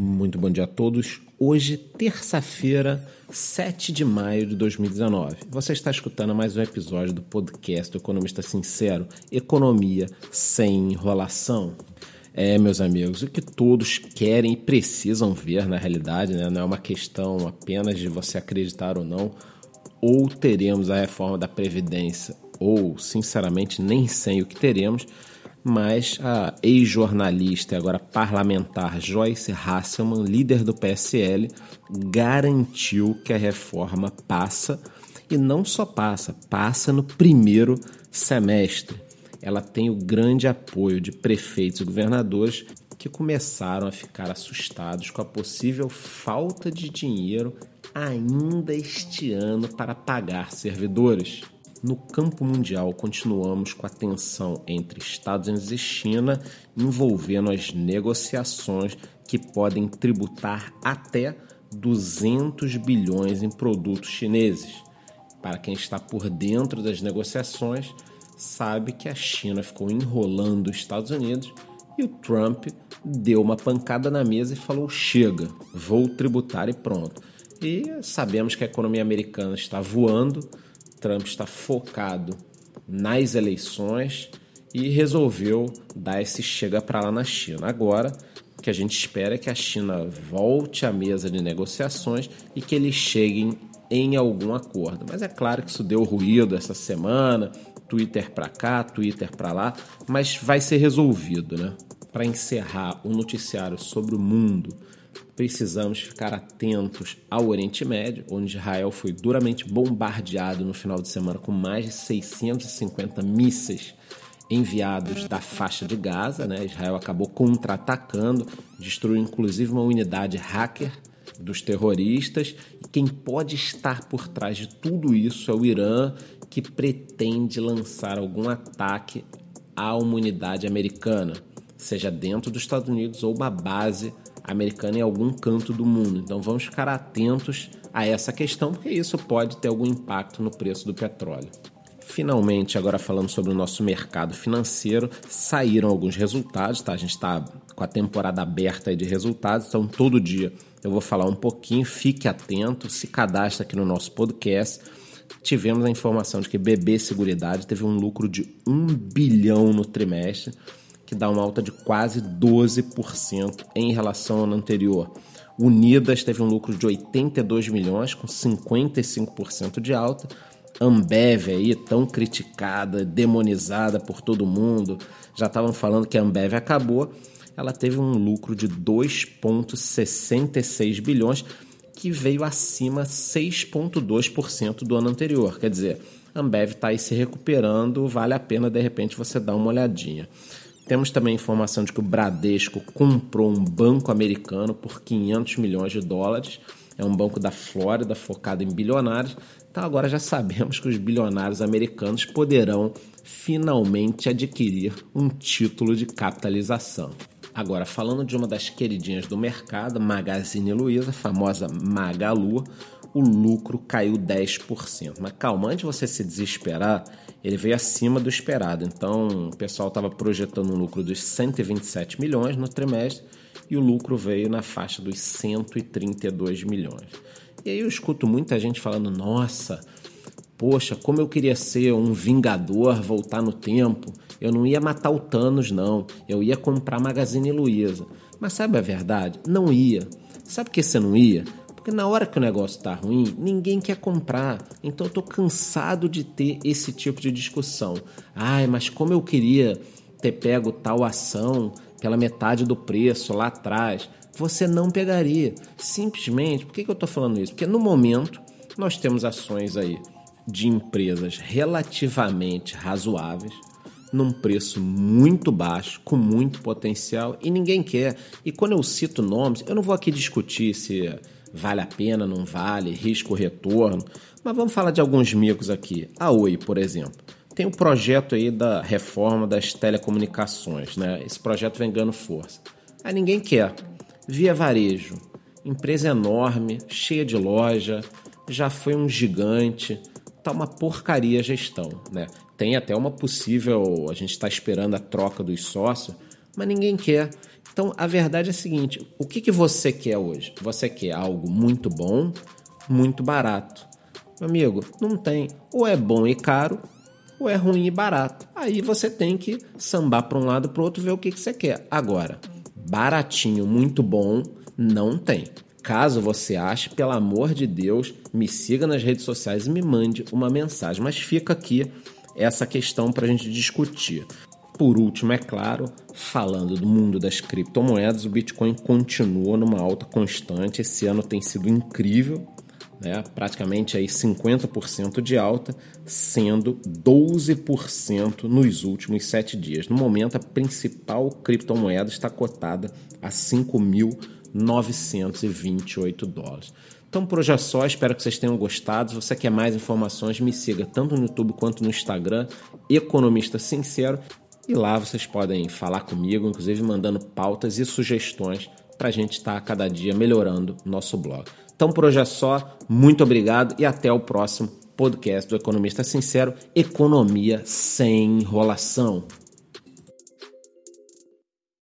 Muito bom dia a todos. Hoje, terça-feira, 7 de maio de 2019. Você está escutando mais um episódio do podcast do Economista Sincero, Economia sem enrolação. É, meus amigos, o que todos querem e precisam ver na realidade, né? não é uma questão apenas de você acreditar ou não, ou teremos a reforma da Previdência, ou, sinceramente, nem sei o que teremos, mas a ex-jornalista e agora parlamentar Joyce Hasselman, líder do PSL, garantiu que a reforma passa e não só passa, passa no primeiro semestre ela tem o grande apoio de prefeitos e governadores que começaram a ficar assustados com a possível falta de dinheiro ainda este ano para pagar servidores. No campo mundial, continuamos com a tensão entre Estados Unidos e China envolvendo as negociações que podem tributar até 200 bilhões em produtos chineses. Para quem está por dentro das negociações, sabe que a China ficou enrolando os Estados Unidos e o Trump deu uma pancada na mesa e falou: chega, vou tributar e pronto. E sabemos que a economia americana está voando, Trump está focado nas eleições e resolveu dar esse chega para lá na China. Agora, o que a gente espera é que a China volte à mesa de negociações e que eles cheguem em algum acordo. Mas é claro que isso deu ruído essa semana, Twitter para cá, Twitter para lá, mas vai ser resolvido, né? Para encerrar o noticiário sobre o mundo, precisamos ficar atentos ao Oriente Médio, onde Israel foi duramente bombardeado no final de semana com mais de 650 mísseis enviados da faixa de Gaza. Né? Israel acabou contra-atacando, destruiu inclusive uma unidade hacker dos terroristas. E quem pode estar por trás de tudo isso é o Irã que pretende lançar algum ataque à humanidade americana, seja dentro dos Estados Unidos ou uma base americana em algum canto do mundo. Então vamos ficar atentos a essa questão, porque isso pode ter algum impacto no preço do petróleo. Finalmente, agora falando sobre o nosso mercado financeiro, saíram alguns resultados, tá? A gente está com a temporada aberta de resultados, então todo dia eu vou falar um pouquinho, fique atento, se cadastre aqui no nosso podcast tivemos a informação de que BB Seguridade teve um lucro de 1 bilhão no trimestre, que dá uma alta de quase 12% em relação ao ano anterior. Unidas teve um lucro de 82 milhões, com 55% de alta. Ambev aí, tão criticada, demonizada por todo mundo, já estavam falando que a Ambev acabou. Ela teve um lucro de 2,66 bilhões, que veio acima 6,2% do ano anterior. Quer dizer, Ambev está aí se recuperando, vale a pena de repente você dar uma olhadinha. Temos também informação de que o Bradesco comprou um banco americano por 500 milhões de dólares. É um banco da Flórida focado em bilionários. Então agora já sabemos que os bilionários americanos poderão finalmente adquirir um título de capitalização. Agora, falando de uma das queridinhas do mercado, Magazine Luiza, famosa Magalu, o lucro caiu 10%. Mas calma, antes de você se desesperar, ele veio acima do esperado. Então, o pessoal estava projetando um lucro dos 127 milhões no trimestre e o lucro veio na faixa dos 132 milhões. E aí eu escuto muita gente falando: nossa, poxa, como eu queria ser um vingador, voltar no tempo eu não ia matar o Thanos, não. Eu ia comprar Magazine Luiza. Mas sabe a verdade? Não ia. Sabe por que você não ia? Porque na hora que o negócio tá ruim, ninguém quer comprar. Então eu tô cansado de ter esse tipo de discussão. Ai, mas como eu queria ter pego tal ação pela metade do preço lá atrás. Você não pegaria. Simplesmente, por que, que eu estou falando isso? Porque no momento nós temos ações aí de empresas relativamente razoáveis, num preço muito baixo, com muito potencial e ninguém quer. E quando eu cito nomes, eu não vou aqui discutir se vale a pena, não vale, risco retorno, mas vamos falar de alguns micos aqui. A Oi, por exemplo, tem o um projeto aí da reforma das telecomunicações, né? Esse projeto vem ganhando força. Aí ninguém quer. Via Varejo, empresa enorme, cheia de loja, já foi um gigante, tá uma porcaria a gestão, né? Tem até uma possível, a gente está esperando a troca dos sócios, mas ninguém quer. Então a verdade é a seguinte: o que, que você quer hoje? Você quer algo muito bom, muito barato. Meu amigo, não tem. Ou é bom e caro, ou é ruim e barato. Aí você tem que sambar para um lado para o outro ver o que, que você quer. Agora, baratinho, muito bom, não tem. Caso você ache, pelo amor de Deus, me siga nas redes sociais e me mande uma mensagem. Mas fica aqui essa questão para a gente discutir. Por último, é claro, falando do mundo das criptomoedas, o Bitcoin continua numa alta constante. Esse ano tem sido incrível, né? praticamente aí 50% de alta, sendo 12% nos últimos sete dias. No momento, a principal criptomoeda está cotada a 5.928 dólares. Então por hoje é só, espero que vocês tenham gostado. Se você quer mais informações, me siga tanto no YouTube quanto no Instagram, Economista Sincero. E lá vocês podem falar comigo, inclusive mandando pautas e sugestões para a gente estar tá cada dia melhorando nosso blog. Então por hoje é só, muito obrigado e até o próximo podcast do Economista Sincero, Economia sem enrolação.